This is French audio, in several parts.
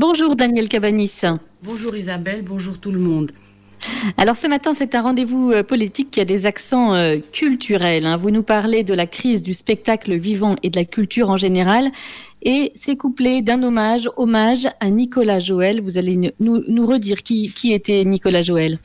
Bonjour Daniel Cabanis. Bonjour Isabelle, bonjour tout le monde. Alors ce matin, c'est un rendez-vous euh, politique qui a des accents euh, culturels. Hein. Vous nous parlez de la crise du spectacle vivant et de la culture en général. Et c'est couplé d'un hommage, hommage à Nicolas Joël. Vous allez nous, redire qui, était Nicolas Joël.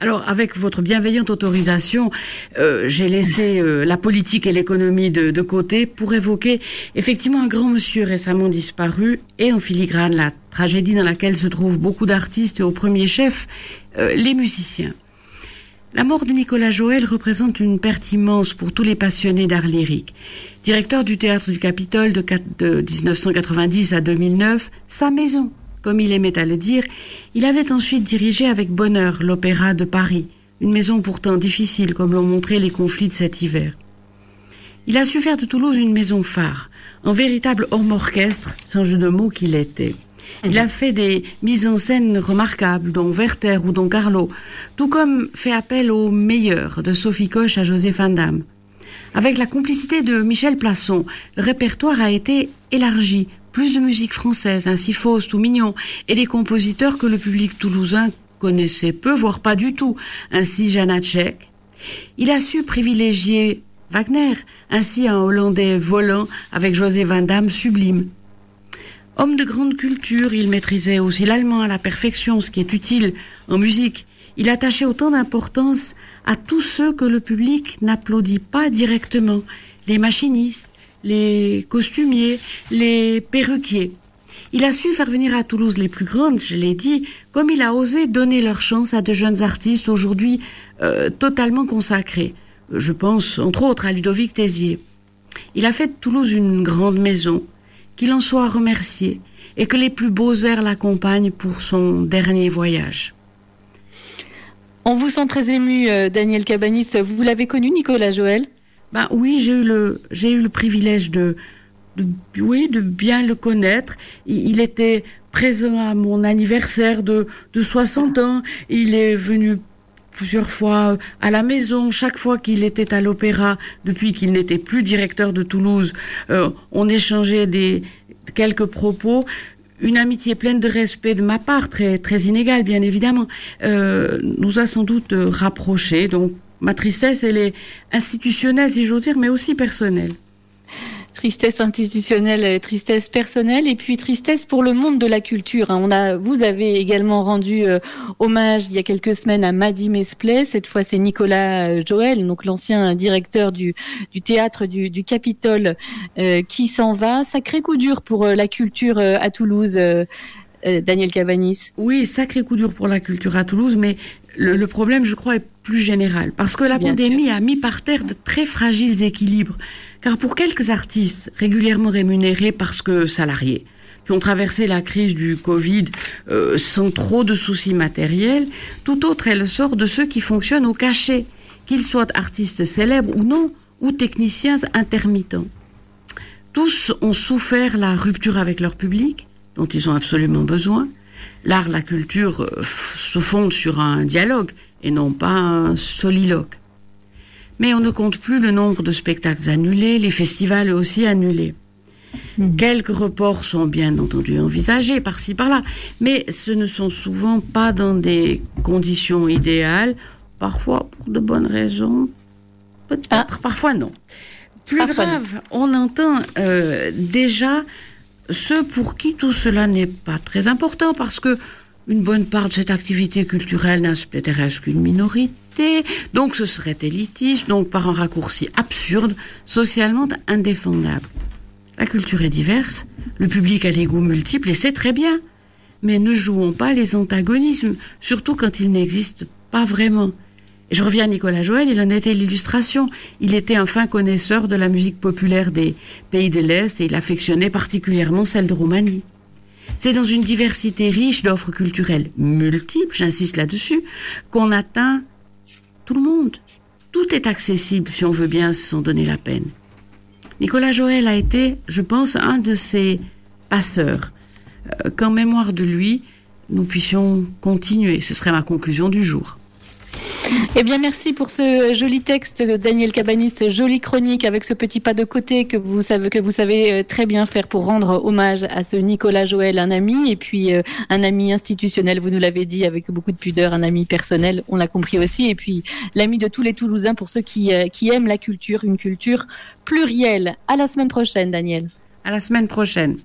Alors, avec votre bienveillante autorisation, euh, j'ai laissé la politique et l'économie de, de, côté pour évoquer effectivement un grand monsieur récemment disparu et en filigrane la tragédie dans laquelle se trouvent beaucoup d'artistes et au premier chef euh, les musiciens. La mort de Nicolas Joël représente une perte immense pour tous les passionnés d'art lyrique. Directeur du théâtre du Capitole de, 1990 à 2009, sa maison, comme il aimait à le dire, il avait ensuite dirigé avec bonheur l'Opéra de Paris, une maison pourtant difficile comme l'ont montré les conflits de cet hiver. Il a su faire de Toulouse une maison phare, un véritable homme orchestre, sans jeu de mots qu'il était. Il a fait des mises en scène remarquables, dont Werther ou dont Carlo, tout comme fait appel aux meilleurs, de Sophie Koch à Joseph Van Avec la complicité de Michel Plasson, le répertoire a été élargi, plus de musique française, ainsi fausse ou mignon, et des compositeurs que le public toulousain connaissait peu, voire pas du tout, ainsi Janacek. Il a su privilégier Wagner, ainsi un Hollandais volant avec José Van Damme sublime. Homme de grande culture, il maîtrisait aussi l'allemand à la perfection, ce qui est utile en musique. Il attachait autant d'importance à tous ceux que le public n'applaudit pas directement, les machinistes, les costumiers, les perruquiers. Il a su faire venir à Toulouse les plus grandes, je l'ai dit, comme il a osé donner leur chance à de jeunes artistes aujourd'hui euh, totalement consacrés. Je pense entre autres à Ludovic Tézier. Il a fait de Toulouse une grande maison, qu'il en soit remercié et que les plus beaux airs l'accompagnent pour son dernier voyage. On vous sent très ému, euh, Daniel Cabanis. Vous l'avez connu, Nicolas Joël? Ben oui, j'ai eu le j'ai eu le privilège de, oui de bien le connaître. Il, était présent à mon anniversaire de de 60 ans. Il est venu plusieurs fois à la maison, chaque fois qu'il était à l'opéra, depuis qu'il n'était plus directeur de Toulouse, euh, on échangeait des quelques propos. Une amitié pleine de respect de ma part, très très inégale bien évidemment, euh, nous a sans doute rapprochés. Donc ma tristesse, elle est institutionnelle si j'ose dire, mais aussi personnelle tristesse institutionnelle, et tristesse personnelle, et puis tristesse pour le monde de la culture. Hein. On a, vous avez également rendu euh, hommage il y a quelques semaines à Maddy Mesplay. Cette fois, c'est Nicolas euh, Joël, donc l'ancien directeur du, théâtre du, Capitole, euh, qui s'en va. Sacré coup dur pour la culture à Toulouse. Daniel Cabanis. Oui, sacré coup dur pour la culture à Toulouse, mais le, problème, je crois, est plus général. Parce que la pandémie a mis par terre de très fragiles équilibres. Car pour quelques artistes régulièrement rémunérés parce que salariés, qui ont traversé la crise du Covid euh, sans trop de soucis matériels, tout autre est le sort de ceux qui fonctionnent au cachet, qu'ils soient artistes célèbres ou non, ou techniciens intermittents. Tous ont souffert la rupture avec leur public, dont ils ont absolument besoin. L'art, la culture euh, se fondent sur un dialogue et non pas un soliloque. Mais on ne compte plus le nombre de spectacles annulés, les festivals aussi annulés. Hmm. Quelques reports sont bien entendu envisagés par-ci par-là, mais ce ne sont souvent pas dans des conditions idéales, parfois pour de bonnes raisons, peut-être, ah. parfois non. Plus grave, on entend euh, déjà ceux pour qui tout cela n'est pas très important, parce que une bonne part de cette activité culturelle n'intéresse qu'une minorité donc ce serait élitiste, donc par un raccourci absurde, socialement indéfendable. La culture est diverse, le public a les goûts multiples et c'est très bien. Mais ne jouons pas les antagonismes, surtout quand ils n'existent pas vraiment. Je reviens à Nicolas Joël, il en était l'illustration. Il était un fin connaisseur de la musique populaire des pays de l'Est et il affectionnait particulièrement celle de Roumanie. C'est dans une diversité riche d'offres culturelles multiples, j'insiste là-dessus, qu'on atteint tout le monde. Tout est accessible si on veut bien s'en donner la peine. Nicolas Joël a été, je pense, un de ces passeurs. Euh, qu'en mémoire de lui, nous puissions continuer. Ce serait ma conclusion du jour. Eh bien, merci pour ce joli texte, Daniel Cabaniste, jolie chronique avec ce petit pas de côté que vous savez, euh, très bien faire pour rendre hommage à ce Nicolas Joël, un ami, et puis euh, un ami institutionnel, vous nous l'avez dit, avec beaucoup de pudeur, un ami personnel, on l'a compris aussi, et puis l'ami de tous les Toulousains pour ceux qui, euh, qui aiment la culture, une culture plurielle. À la semaine prochaine, Daniel. À la semaine prochaine.